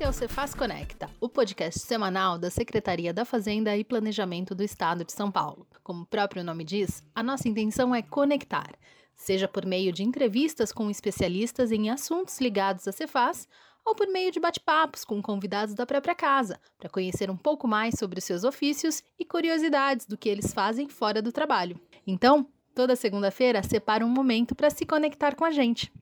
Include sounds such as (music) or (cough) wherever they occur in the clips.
Esse é o Cefaz Conecta, o podcast semanal da Secretaria da Fazenda e Planejamento do Estado de São Paulo. Como o próprio nome diz, a nossa intenção é conectar, seja por meio de entrevistas com especialistas em assuntos ligados à Cefaz, ou por meio de bate-papos com convidados da própria casa, para conhecer um pouco mais sobre os seus ofícios e curiosidades do que eles fazem fora do trabalho. Então, toda segunda-feira, separa um momento para se conectar com a gente.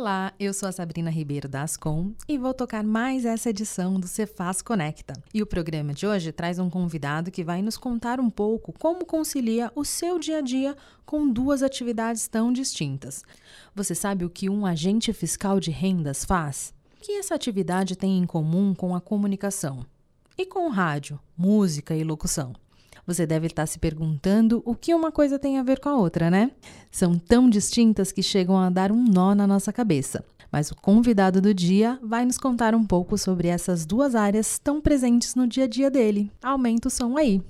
Olá, eu sou a Sabrina Ribeiro da Ascom e vou tocar mais essa edição do Cefaz Conecta. E o programa de hoje traz um convidado que vai nos contar um pouco como concilia o seu dia a dia com duas atividades tão distintas. Você sabe o que um agente fiscal de rendas faz? O que essa atividade tem em comum com a comunicação? E com rádio, música e locução? Você deve estar se perguntando o que uma coisa tem a ver com a outra, né? São tão distintas que chegam a dar um nó na nossa cabeça. Mas o convidado do dia vai nos contar um pouco sobre essas duas áreas tão presentes no dia a dia dele. Aumenta o som aí.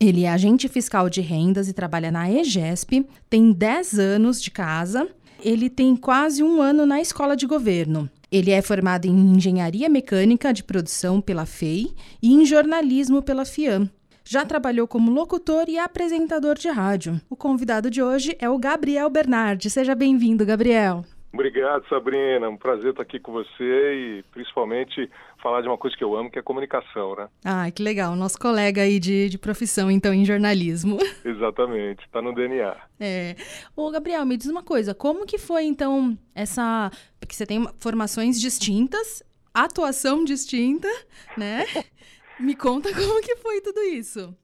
Ele é agente fiscal de rendas e trabalha na EGESP, tem 10 anos de casa. Ele tem quase um ano na escola de governo. Ele é formado em Engenharia Mecânica de Produção pela FEI e em Jornalismo pela FIAM. Já trabalhou como locutor e apresentador de rádio. O convidado de hoje é o Gabriel Bernardi. Seja bem-vindo, Gabriel. Obrigado, Sabrina. Um prazer estar aqui com você e principalmente falar de uma coisa que eu amo, que é comunicação, né? Ah, que legal. Nosso colega aí de, de profissão, então, em jornalismo. (laughs) Exatamente, está no DNA. É. Ô, Gabriel, me diz uma coisa. Como que foi, então, essa... Porque você tem formações distintas, atuação distinta, né? (laughs) me conta como que foi tudo isso.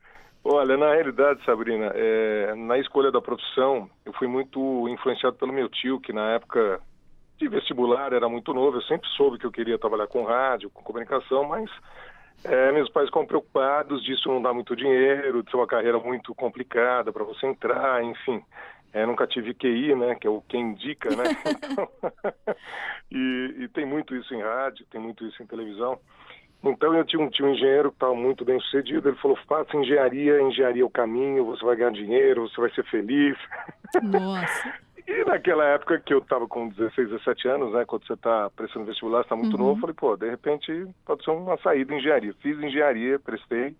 Olha, na realidade, Sabrina, é, na escolha da profissão, eu fui muito influenciado pelo meu tio, que na época de vestibular era muito novo. Eu sempre soube que eu queria trabalhar com rádio, com comunicação, mas é, meus pais ficam preocupados disso não dar muito dinheiro, de ser uma carreira muito complicada para você entrar, enfim. É, nunca tive QI, né, que é o quem indica, né? Então, (laughs) (laughs) e, e tem muito isso em rádio, tem muito isso em televisão. Então eu tinha um tio engenheiro que estava muito bem sucedido, ele falou, faça engenharia, engenharia é o caminho, você vai ganhar dinheiro, você vai ser feliz. Nossa. (laughs) e naquela época que eu estava com 16, 17 anos, né, quando você está prestando vestibular, está muito uhum. novo, eu falei, pô, de repente pode ser uma saída em engenharia. Fiz engenharia, prestei,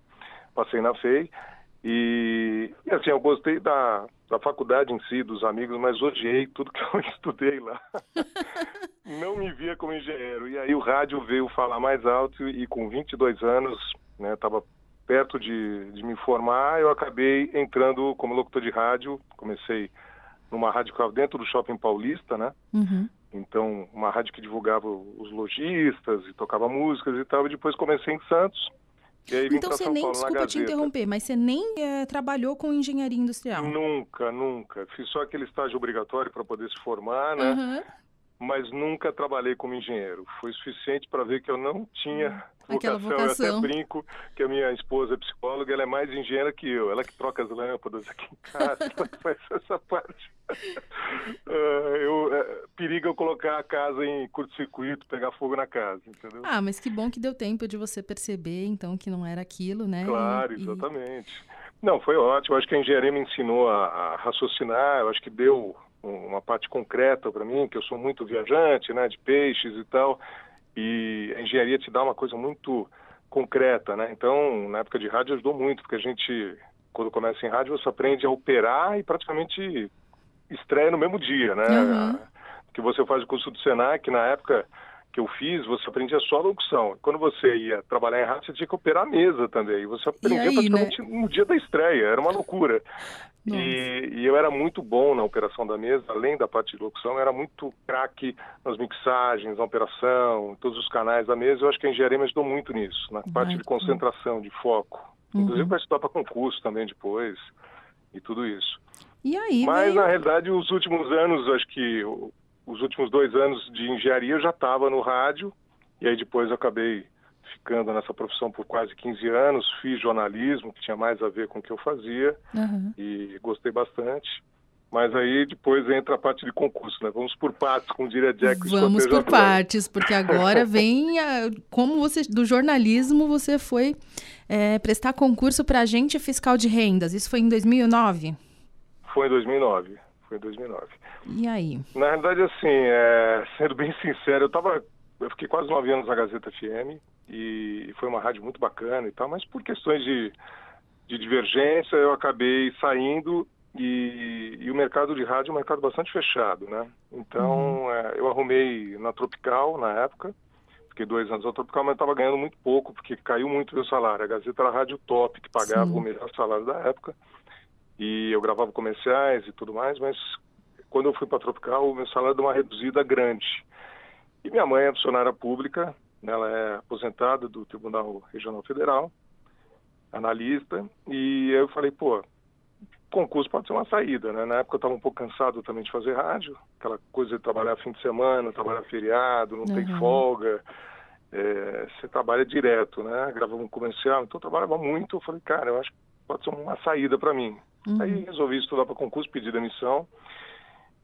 passei na FEI, e, e, assim, eu gostei da, da faculdade em si, dos amigos, mas odiei tudo que (laughs) eu estudei lá. (laughs) Não me via como engenheiro. E aí o rádio veio falar mais alto e com 22 anos, né, estava perto de, de me formar, eu acabei entrando como locutor de rádio. Comecei numa rádio que estava dentro do Shopping Paulista, né? Uhum. Então, uma rádio que divulgava os lojistas e tocava músicas e tal. E depois comecei em Santos então você nem, Paulo, desculpa te interromper, mas você nem é, trabalhou com engenharia industrial? Nunca, nunca. Fiz só aquele estágio obrigatório para poder se formar, né? Uhum. Mas nunca trabalhei como engenheiro. Foi suficiente para ver que eu não tinha Aquela vocação. Eu até brinco que a minha esposa é psicóloga, ela é mais engenheira que eu. Ela que troca as lâmpadas aqui em casa, (laughs) ela faz essa parte. Uh, (laughs) eu, uh, periga eu colocar a casa em curto-circuito, pegar fogo na casa, entendeu? Ah, mas que bom que deu tempo de você perceber, então, que não era aquilo, né? Claro, e, exatamente. E... Não, foi ótimo. Eu acho que a engenharia me ensinou a, a raciocinar, eu acho que deu uma parte concreta para mim, que eu sou muito viajante, né, de peixes e tal. E a engenharia te dá uma coisa muito concreta, né? Então, na época de rádio ajudou muito, porque a gente, quando começa em rádio, você aprende a operar e praticamente estreia no mesmo dia, né? Uhum. Que você faz o curso do Senac, na época que eu fiz, você aprendia só a locução. Quando você ia trabalhar em rádio, você tinha que operar a mesa também. Você aprendia aí, praticamente né? no dia da estreia, era uma loucura. E, e, eu era muito bom na operação da mesa, além da parte de locução, eu era muito craque nas mixagens, na operação, em todos os canais da mesa. Eu acho que a engenharia me ajudou muito nisso, na parte de concentração, de foco. Uhum. Inclusive para estudar para concurso também depois e tudo isso. E aí, Mas veio... na realidade, os últimos anos, acho que os últimos dois anos de engenharia eu já estava no rádio e aí depois eu acabei ficando nessa profissão por quase 15 anos, fiz jornalismo, que tinha mais a ver com o que eu fazia, uhum. e gostei bastante. Mas aí depois entra a parte de concurso, né? Vamos por partes, como diria Jack. Vamos por partes, porque agora (laughs) vem a, como você do jornalismo você foi é, prestar concurso para agente fiscal de rendas. Isso foi em 2009? Foi em 2009. Foi em 2009. E aí? Na verdade, assim, é, sendo bem sincero, eu tava, eu fiquei quase nove anos na Gazeta FM e foi uma rádio muito bacana e tal, mas por questões de, de divergência eu acabei saindo e, e, o mercado de rádio é um mercado bastante fechado, né? Então, uhum. é, eu arrumei na Tropical, na época, fiquei dois anos na Tropical, mas estava ganhando muito pouco, porque caiu muito meu salário. A Gazeta era a rádio top, que pagava Sim. o melhor salário da época, e eu gravava comerciais e tudo mais, mas quando eu fui para Tropical, o meu salário deu uma reduzida grande. E minha mãe é funcionária pública, né? ela é aposentada do Tribunal Regional Federal, analista, e eu falei, pô, concurso pode ser uma saída, né? Na época eu estava um pouco cansado também de fazer rádio, aquela coisa de trabalhar fim de semana, trabalhar feriado, não uhum. tem folga, é, você trabalha direto, né? Gravava um comercial, então eu trabalhava muito. Eu falei, cara, eu acho que pode ser uma saída para mim. Uhum. Aí resolvi estudar para concurso, pedi demissão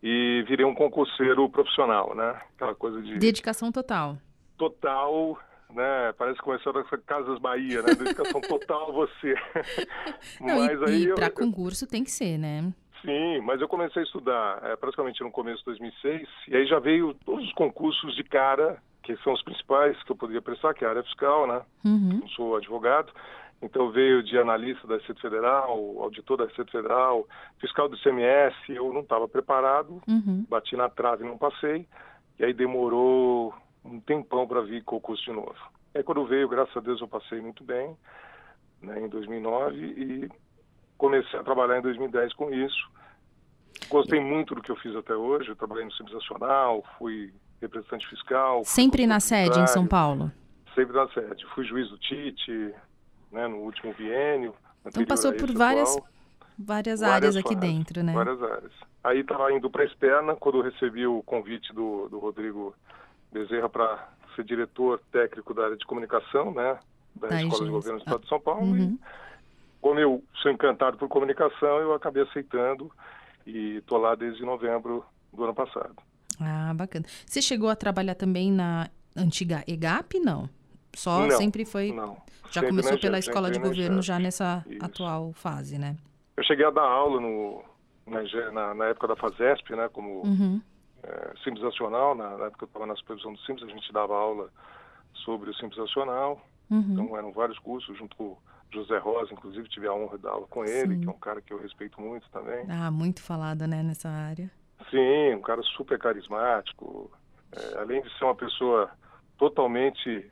e virei um concurseiro profissional, né? Aquela coisa de dedicação total. Total, né? Parece que começou a Casas Bahia, né? Dedicação (laughs) total a você. Não, mas e, aí e para eu... concurso tem que ser, né? Sim, mas eu comecei a estudar é, praticamente no começo de 2006 e aí já veio todos os concursos de cara, que são os principais que eu poderia prestar, que é a área fiscal, né? Uhum. Sou advogado. Então veio de analista da Receita Federal, auditor da Receita Federal, fiscal do ICMS, eu não estava preparado, uhum. bati na trave e não passei. E aí demorou um tempão para vir concurso de novo. Aí quando veio, graças a Deus, eu passei muito bem, né, em 2009, e comecei a trabalhar em 2010 com isso. Gostei muito do que eu fiz até hoje, eu trabalhei no Simples Nacional, fui representante fiscal. Sempre na sede em São Paulo? Sempre na sede. Fui juiz do TIT, né, no último biênio. Então passou por várias, várias, várias áreas aqui dentro, né? Várias áreas. Aí estava indo para a externa, quando eu recebi o convite do, do Rodrigo Bezerra para ser diretor técnico da área de comunicação, né, da Ai, Escola gente. de Governo do Estado de São Paulo. Uhum. E, como eu sou encantado por comunicação, eu acabei aceitando e estou lá desde novembro do ano passado. Ah, bacana. Você chegou a trabalhar também na antiga EGAP, não? Só não, sempre foi. Não. Já sempre começou pela escola de governo já nessa Isso. atual fase, né? Eu cheguei a dar aula no, na, na época da FASESP, né? Como uhum é, Simples Nacional, na, na época que eu estava na supervisão do Simples, a gente dava aula sobre o Simples Nacional. Uhum. Então eram vários cursos, junto com José Rosa, inclusive tive a honra de dar aula com ele, Sim. que é um cara que eu respeito muito também. Ah, muito falado, né, nessa área. Sim, um cara super carismático. É, além de ser uma pessoa totalmente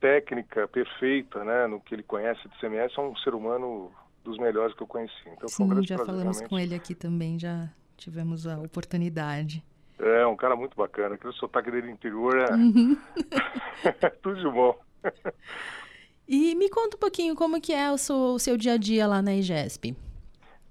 técnica, perfeita, né, no que ele conhece de CMS, é um ser humano dos melhores que eu conheci. Então, Sim, um já falamos com ele aqui também, já tivemos a oportunidade. É, um cara muito bacana. Aquele sotaque dele interior é uhum. (laughs) tudo de bom. (laughs) E me conta um pouquinho como que é o seu, o seu dia a dia lá na IGESP.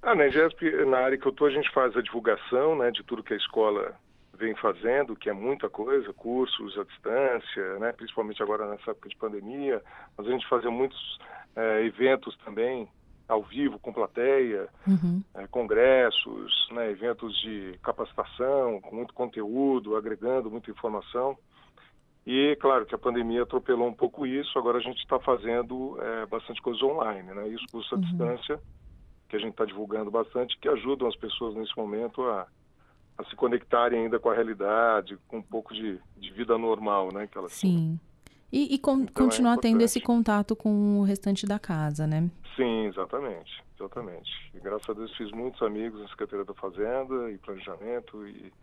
Ah, na IGESP, na área que eu estou, a gente faz a divulgação né, de tudo que a escola vem fazendo, que é muita coisa, cursos à distância, né, principalmente agora nessa época de pandemia, mas a gente fazia muitos é, eventos também ao vivo com plateia, uhum. é, congressos, né, eventos de capacitação, com muito conteúdo, agregando muita informação. E claro que a pandemia atropelou um pouco isso, agora a gente está fazendo é, bastante coisa online, né? Isso custa uhum. distância, que a gente está divulgando bastante, que ajudam as pessoas nesse momento a, a se conectarem ainda com a realidade, com um pouco de, de vida normal, né? Que elas Sim. E, e con então continuar é tendo esse contato com o restante da casa, né? Sim, exatamente, exatamente. E graças a Deus fiz muitos amigos na Secretaria da Fazenda e Planejamento e,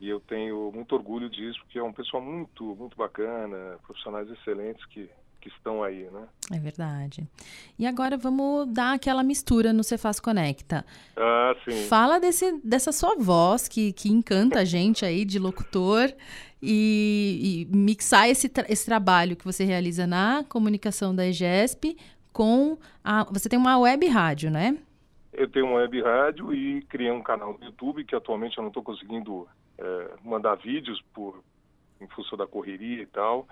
e eu tenho muito orgulho disso, porque é um pessoal muito, muito bacana, profissionais excelentes que, que estão aí, né? É verdade. E agora vamos dar aquela mistura no Cefaz Conecta. Ah, sim. Fala desse, dessa sua voz que, que encanta a gente aí de locutor e, e mixar esse, tra esse trabalho que você realiza na comunicação da EGESP com a. Você tem uma web rádio, né? Eu tenho uma web rádio e criei um canal no YouTube que atualmente eu não estou conseguindo é, mandar vídeos por em função da correria e tal.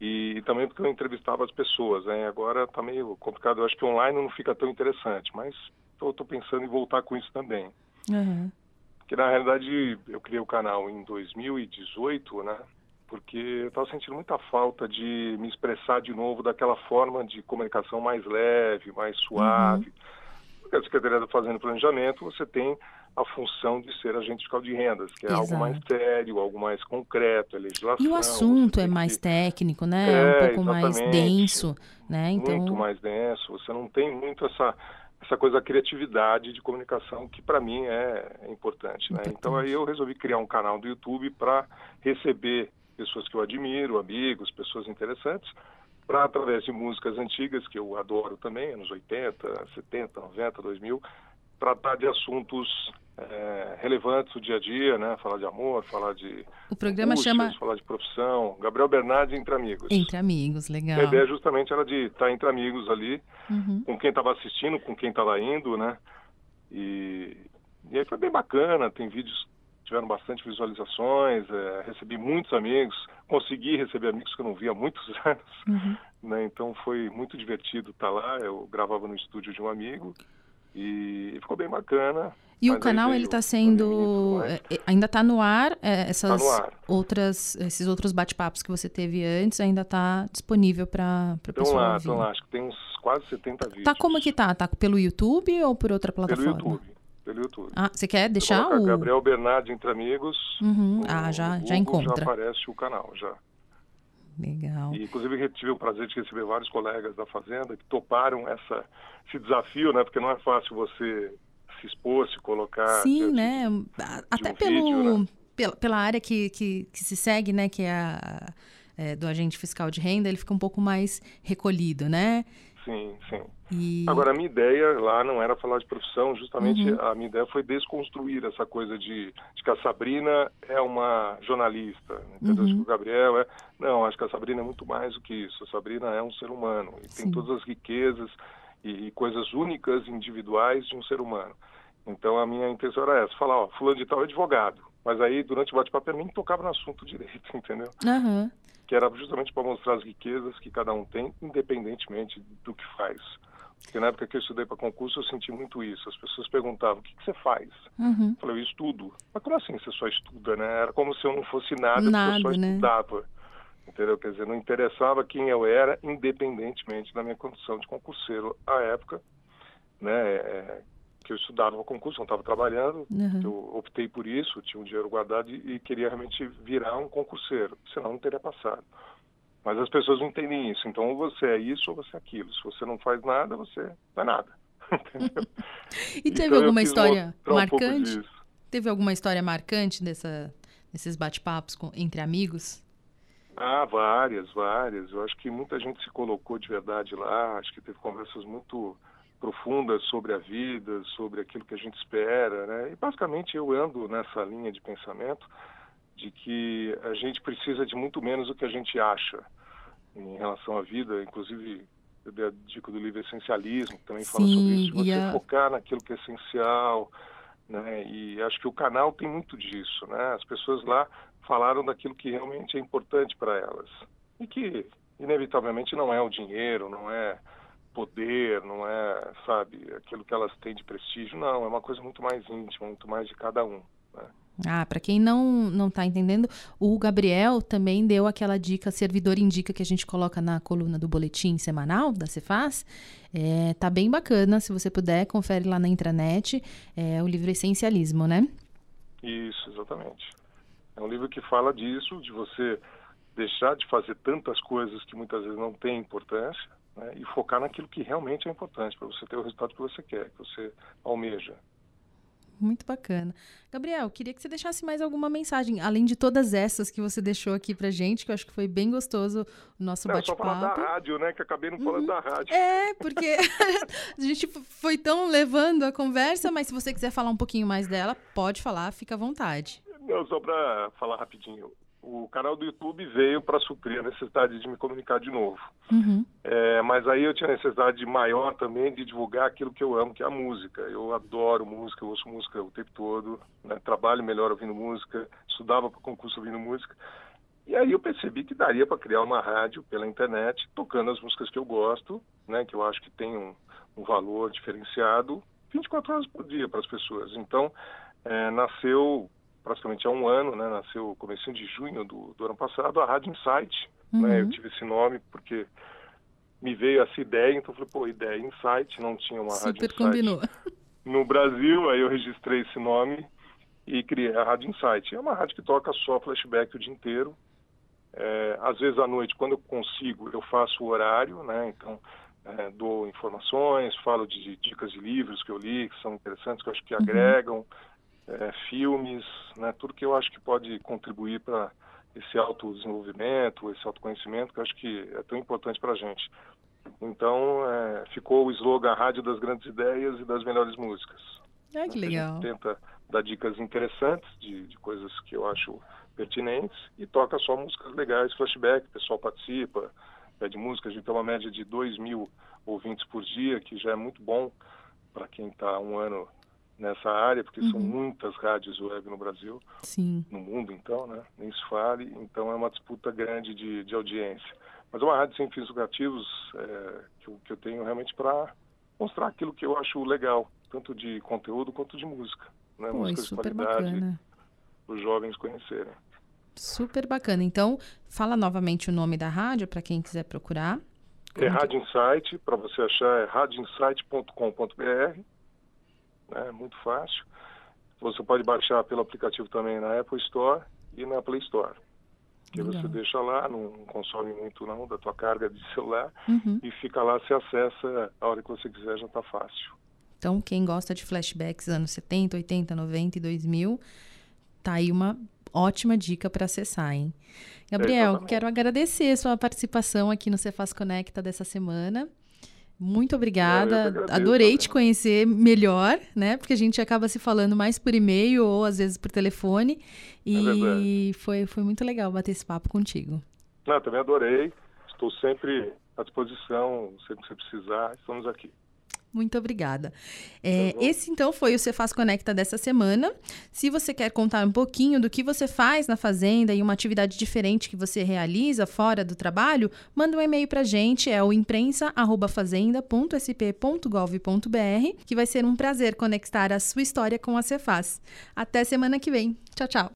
E, e, também porque eu entrevistava as pessoas, né? Agora está meio complicado. Eu acho que online não fica tão interessante, mas estou pensando em voltar com isso também. Uhum. que na realidade eu criei o canal em 2018, né? Porque eu estava sentindo muita falta de me expressar de novo daquela forma de comunicação mais leve, mais suave. Uhum. Porque a Secretaria da Fazenda e Planejamento, você tem a função de ser agente fiscal de rendas, que é Exato. algo mais sério, algo mais concreto, é legislação. E o assunto é mais que... técnico, né? É, um pouco mais denso, né? Então... Muito mais denso. Você não tem muito essa essa coisa da criatividade de comunicação que para mim é importante, né? Importante. Então aí eu resolvi criar um canal do YouTube para receber pessoas que eu admiro, amigos, pessoas interessantes, para através de músicas antigas que eu adoro também, anos 80, 70, 90, 2000, tratar de assuntos é, relevantes do dia a dia, né? Falar de amor, falar de o programa chama falar de profissão. Gabriel Bernardi entre amigos. Entre amigos, legal. A ideia justamente era de estar entre amigos ali, uhum. com quem estava assistindo, com quem estava indo, né? E, e aí foi bem bacana. Tem vídeos que tiveram bastante visualizações. É, recebi muitos amigos, consegui receber amigos que eu não via há muitos (laughs) anos, uhum. né? Então foi muito divertido estar lá. Eu gravava no estúdio de um amigo e ficou bem bacana. E o canal ele está sendo é, é, ainda está no ar é, essas tá no ar. outras esses outros bate-papos que você teve antes ainda está disponível para para pessoal lá, Estão lá, acho que tem uns quase 70 vídeos. Tá como que tá? Tá pelo YouTube ou por outra plataforma? Pelo YouTube. Pelo YouTube. Ah, você quer deixar o Gabriel Bernardi entre amigos? Uhum. Ah, já já encontra. Já aparece o canal já. Legal. E, inclusive, tive o prazer de receber vários colegas da Fazenda que toparam essa, esse desafio, né? Porque não é fácil você se expor, se colocar. Sim, né? Até um pelo, vídeo, né? pela, pela área que, que, que, se segue, né? Que é, a, é do agente fiscal de renda, ele fica um pouco mais recolhido, né? Sim, sim. E... Agora, a minha ideia lá não era falar de profissão, justamente uhum. a minha ideia foi desconstruir essa coisa de, de que a Sabrina é uma jornalista, entendeu? Uhum. Que o Gabriel é... Não, acho que a Sabrina é muito mais do que isso. A Sabrina é um ser humano e Sim. tem todas as riquezas e, e, coisas únicas, individuais de um ser humano. Então, a minha intenção era essa, falar, ó, fulano de tal é advogado. Mas aí, durante o bate-papo, eu nem tocava no assunto (laughs) direito, entendeu? Uhum. Que era justamente para mostrar as riquezas que cada um tem, independentemente do que faz. Porque na época que eu estudei para concurso, eu senti muito isso. As pessoas perguntavam, o que, que você faz? Uhum. Eu falei, eu estudo. Mas como assim você só estuda, né? Era como se eu não fosse nada, nada porque eu só né? estudava. Entendeu? Quer dizer, não interessava quem eu era, independentemente da minha condição de concurseiro à época, né? É, que eu estudava para concurso, não estava trabalhando, uhum. eu optei por isso, tinha um dinheiro guardado e, e queria realmente virar um concurseiro, senão não teria passado. Mas as pessoas não entendem isso. Então, ou você é isso ou você é aquilo. Se você não faz nada, você não é nada. (laughs) e teve então, alguma história marcante? Um teve alguma história marcante dessa, desses bate-papos entre amigos? Ah, várias, várias. Eu acho que muita gente se colocou de verdade lá. Acho que teve conversas muito profundas sobre a vida, sobre aquilo que a gente espera, né? E basicamente eu ando nessa linha de pensamento de que a gente precisa de muito menos do que a gente acha em relação à vida, inclusive eu dei a dica do livro Essencialismo, que também Sim, fala sobre isso, você a... focar naquilo que é essencial, né? E acho que o canal tem muito disso, né? As pessoas lá falaram daquilo que realmente é importante para elas e que inevitavelmente não é o dinheiro, não é poder, não é, sabe, aquilo que elas têm de prestígio, não, é uma coisa muito mais íntima, muito mais de cada um. Né? Ah, para quem não não está entendendo, o Gabriel também deu aquela dica, servidor indica que a gente coloca na coluna do boletim semanal da Cefaz. É, tá bem bacana, se você puder, confere lá na intranet, é o livro Essencialismo, né? Isso, exatamente. É um livro que fala disso, de você deixar de fazer tantas coisas que muitas vezes não têm importância, né, e focar naquilo que realmente é importante para você ter o resultado que você quer, que você almeja. Muito bacana. Gabriel, queria que você deixasse mais alguma mensagem, além de todas essas que você deixou aqui pra gente, que eu acho que foi bem gostoso o nosso bate-papo. Só falar da rádio, né? Que acabei não falando uhum. da rádio. É, porque (laughs) a gente foi tão levando a conversa, mas se você quiser falar um pouquinho mais dela, pode falar, fica à vontade. Não, só para falar rapidinho o canal do YouTube veio para suprir a necessidade de me comunicar de novo. Uhum. É, mas aí eu tinha necessidade maior também de divulgar aquilo que eu amo, que é a música. Eu adoro música, eu ouço música o tempo todo, né? trabalho melhor ouvindo música, estudava para concurso ouvindo música. E aí eu percebi que daria para criar uma rádio pela internet, tocando as músicas que eu gosto, né? que eu acho que tem um, um valor diferenciado, 24 horas por dia para as pessoas. Então, é, nasceu praticamente há um ano, né? Nasceu começo de junho do, do ano passado, a Rádio Insight. Uhum. Né? Eu tive esse nome porque me veio essa ideia, então eu falei, pô, ideia Insight, não tinha uma Super Rádio Insight combinou. (laughs) no Brasil, aí eu registrei esse nome e criei a Rádio Insight. É uma rádio que toca só flashback o dia inteiro. É, às vezes à noite, quando eu consigo, eu faço o horário, né? Então, é, dou informações, falo de, de, dicas de livros que eu li, que são interessantes, que eu acho que uhum. agregam, é, filmes, né? Tudo que eu acho que pode contribuir para esse autodesenvolvimento, esse autoconhecimento, que eu acho que é tão importante para a gente. Então, é, ficou o slogan Rádio das Grandes Ideias e das Melhores Músicas. Ah, que legal. Gente tenta dar dicas interessantes de, de coisas que eu acho pertinentes e toca só músicas legais, flashback, o pessoal participa, pede música, a gente tem uma média de 2 mil ouvintes por dia, que já é muito bom para quem está um ano nessa área, porque uhum. são muitas rádios web no Brasil, Sim. no mundo então, né? Nem se fale, então é uma disputa grande de, de audiência. Mas é uma rádio sem fins lucrativos é, que, eu, que eu tenho realmente para mostrar aquilo que eu acho legal, tanto de conteúdo quanto de música. Né? Pô, música de qualidade, bacana. os jovens conhecerem. Super bacana. Então, fala novamente o nome da rádio para quem quiser procurar. É Rádio Insight, para você achar é radioinsight.com.br né? Muito fácil. Você pode baixar pelo aplicativo também na Apple Store e na Play Store. Que Legal. você deixa lá, não consome muito não da tua carga de (laughs) celular uhum. e fica lá, se acessa a hora que você quiser, já está fácil. Então, quem gosta de flashbacks anos 70, 80, 90 e 2000, tá aí uma ótima dica para acessar, hein? Gabriel, é, quero agradecer a sua participação aqui no Cefaz Conecta dessa semana. Muito obrigada. Agradeço, Adorei né? te conhecer melhor, né? Porque a gente acaba se falando mais por e-mail ou às vezes por telefone. E é foi, foi muito legal bater esse papo contigo. Não, também adorei. Estou sempre à disposição, sempre que você precisar, estamos aqui. Muito obrigada. É, tá esse então foi o Cefaz Conecta dessa semana. Se você quer contar um pouquinho do que você faz na fazenda e uma atividade diferente que você realiza fora do trabalho, manda um e-mail para a gente, é o imprensa@fazenda.sp.gov.br, que vai ser um prazer conectar a sua história com a Cefaz. Até semana que vem. Tchau, tchau.